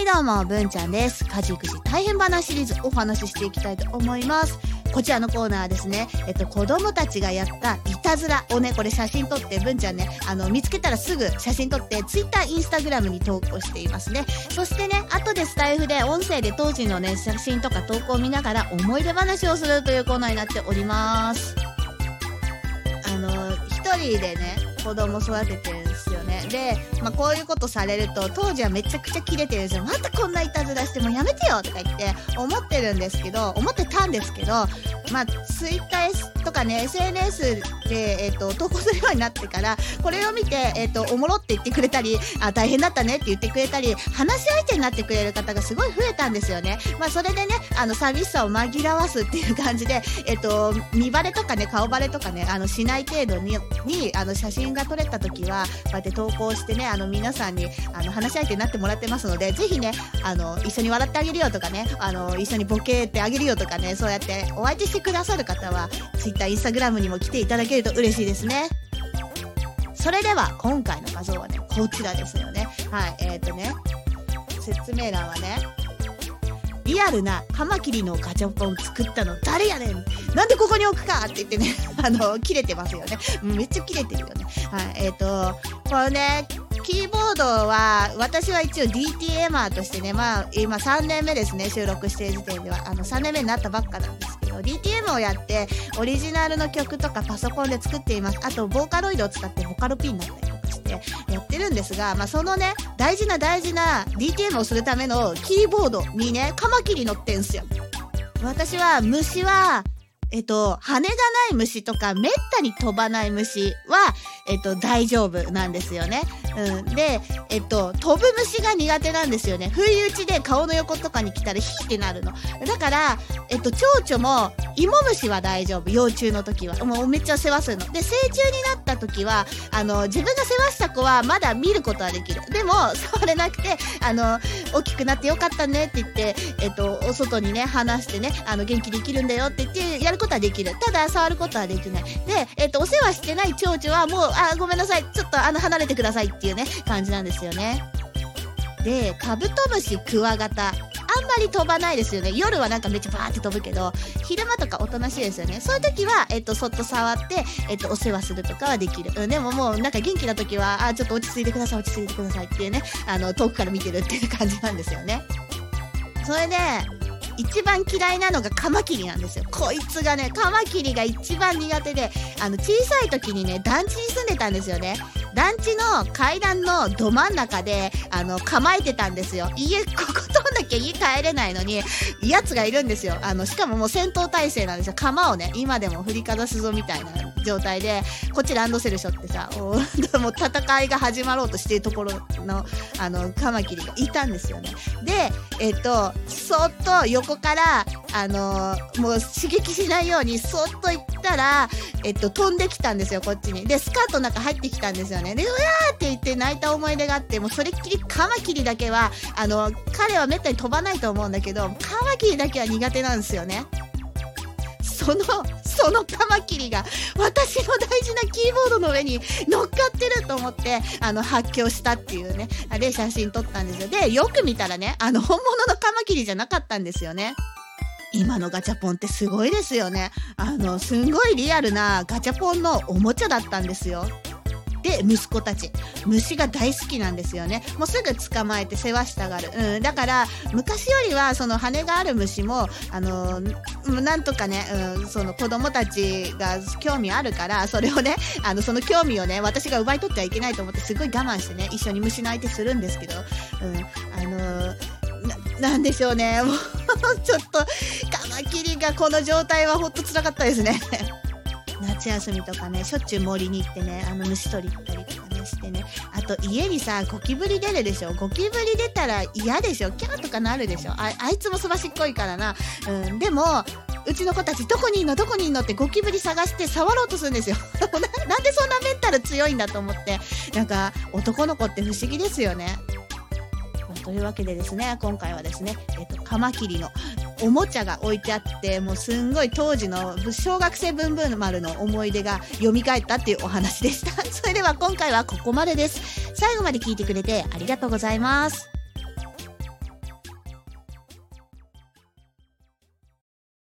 はいどうも、文ちゃんです。家事育児大変話シリーズお話ししていきたいと思います。こちらのコーナーはですね、えっと、子供たちがやったいたずらをね、これ写真撮って、文ちゃんね、あの、見つけたらすぐ写真撮って、ツイッター、インスタグラムに投稿していますね。そしてね、後でスタイフで音声で当時のね、写真とか投稿を見ながら思い出話をするというコーナーになっております。あの、一人でね、子供育ててで。まあ、こういうことされると、当時はめちゃくちゃキレてるんですよ。またこんないたずらしてもうやめてよとか言って思ってるんですけど、思ってたんですけど、まあ、ツイッターとかね、SNS で、えっ、と、投稿するようになってから、これを見て、えっ、と、おもろって言ってくれたり、あ、大変だったねって言ってくれたり、話し相手になってくれる方がすごい増えたんですよね。まあ、それでね、あの、寂しさを紛らわすっていう感じで、えっ、と、見バレとかね、顔バレとかね、あの、しない程度に、に、あの、写真が撮れた時は、こうやって投稿してね、あの、皆さんに、あの、話し相手になってもらってますので、ぜひね、あの、一緒に笑ってあげるよとかね、あの、一緒にボケてあげるよとかね、そうやってお相手してくださる方は、Twitter、Instagram にも来ていただけると嬉しいですね。それでは、今回の画像はね、こちらですよね。はい、え、ー、とね、説明欄はね、リアルなカマキリのガチャポン作ったの誰やねんなんでここに置くかって言ってね、あの、切れてますよね。めっちゃ切れてるよね。はい、えっ、ー、と、これね、キーボードは、私は一応 DTMer としてね、まあ、今3年目ですね、収録している時点では。あの、3年目になったばっかなんですけど、DTM をやって、オリジナルの曲とかパソコンで作っています。あと、ボーカロイドを使ってボカロ P になったりとかってやってるんですが、まあ、そのね、大事な大事な DTM をするためのキーボードにね、カマキリ乗ってんすよ。私は、虫は、えっと、羽がない虫とか、めったに飛ばない虫は、えっと、大丈夫なんですよね。うん。で、えっと、飛ぶ虫が苦手なんですよね。不意打ちで顔の横とかに来たらヒーってなるの。だから、えっと、蝶々も、芋虫は大丈夫。幼虫の時は。もうめっちゃ世話するの。で、成虫になった時は、あの、自分が世話した子はまだ見ることはできる。でも、触れなくて、あの、大きくなってよかったねって言って、えっと、お外にね、話してね、あの、元気できるんだよって言って、やることはできる。ただ、触ることはできない。で、えっと、お世話してない蝶々はもう、あ、ごめんなさい。ちょっと、あの、離れてくださいってていうね、感じなんですよね。で、カブトムシ、クワガタ。あんまり飛ばないですよね。夜はなんかめっちゃバーって飛ぶけど、昼間とかおとなしいですよね。そういう時は、えっと、そっと触って、えっと、お世話するとかはできる。うん、でももう、なんか元気な時は、あ、ちょっと落ち着いてください、落ち着いてくださいっていうね、あの、遠くから見てるっていう感じなんですよね。それで、一番嫌いなのがカマキリなんですよ。こいつがね、カマキリが一番苦手で、あの、小さい時にね、団地に住んでたんですよね。団地の階段のど真ん中で、あの、構えてたんですよ。家、こことなきゃ家帰れないのに、奴がいるんですよ。あの、しかももう戦闘態勢なんですよ。釜をね、今でも振りかざすぞみたいな状態で、こっちランドセルしょってさ、もう戦いが始まろうとしているところの、あの、カマキリがいたんですよね。で、えっと、そっと横から、あのもう刺激しないようにそっと行ったら、えっと、飛んできたんですよ、こっちに。で、スカートの中入ってきたんですよね。で、うわーって言って泣いた思い出があって、もうそれっきりカマキリだけは、あの、彼はめったに飛ばないと思うんだけど、カマキリだけは苦手なんですよね。その、そのカマキリが私の大事なキーボードの上に乗っかってると思って、あの、発狂したっていうね。で、写真撮ったんですよ。で、よく見たらね、あの、本物のカマキリじゃなかったんですよね。今のガチャポンってすごいですよね。あの、すんごいリアルなガチャポンのおもちゃだったんですよ。で、息子たち。虫が大好きなんですよね。もうすぐ捕まえて世話したがる。うん。だから、昔よりは、その羽がある虫も、あの、なんとかね、うん、その子供たちが興味あるから、それをね、あの、その興味をね、私が奪い取ってはいけないと思って、すごい我慢してね、一緒に虫の相手するんですけど、うん。あのな、なんでしょうね。もう ちょっと、カマキリがこの状態はほんと辛かったですね。夏休みとかね、しょっちゅう森に行ってね、あの虫取り行ったりとかねしてね。あと家にさ、ゴキブリ出るでしょ？ゴキブリ出たら嫌でしょ？キャーとかなるでしょ？ああいつもすばしっこいからな。うん、でも、うちの子たちどこにいんの？どこにいんの？ってゴキブリ探して触ろうとするんですよ な。なんでそんなメンタル強いんだと思って。なんか、男の子って不思議ですよね。というわけでですね、今回はですね、えっ、と、カマキリのおもちゃが置いてあって、もうすんごい当時の小学生ブンブン丸の思い出が蘇ったっていうお話でした。それでは今回はここまでです。最後まで聞いてくれてありがとうございます。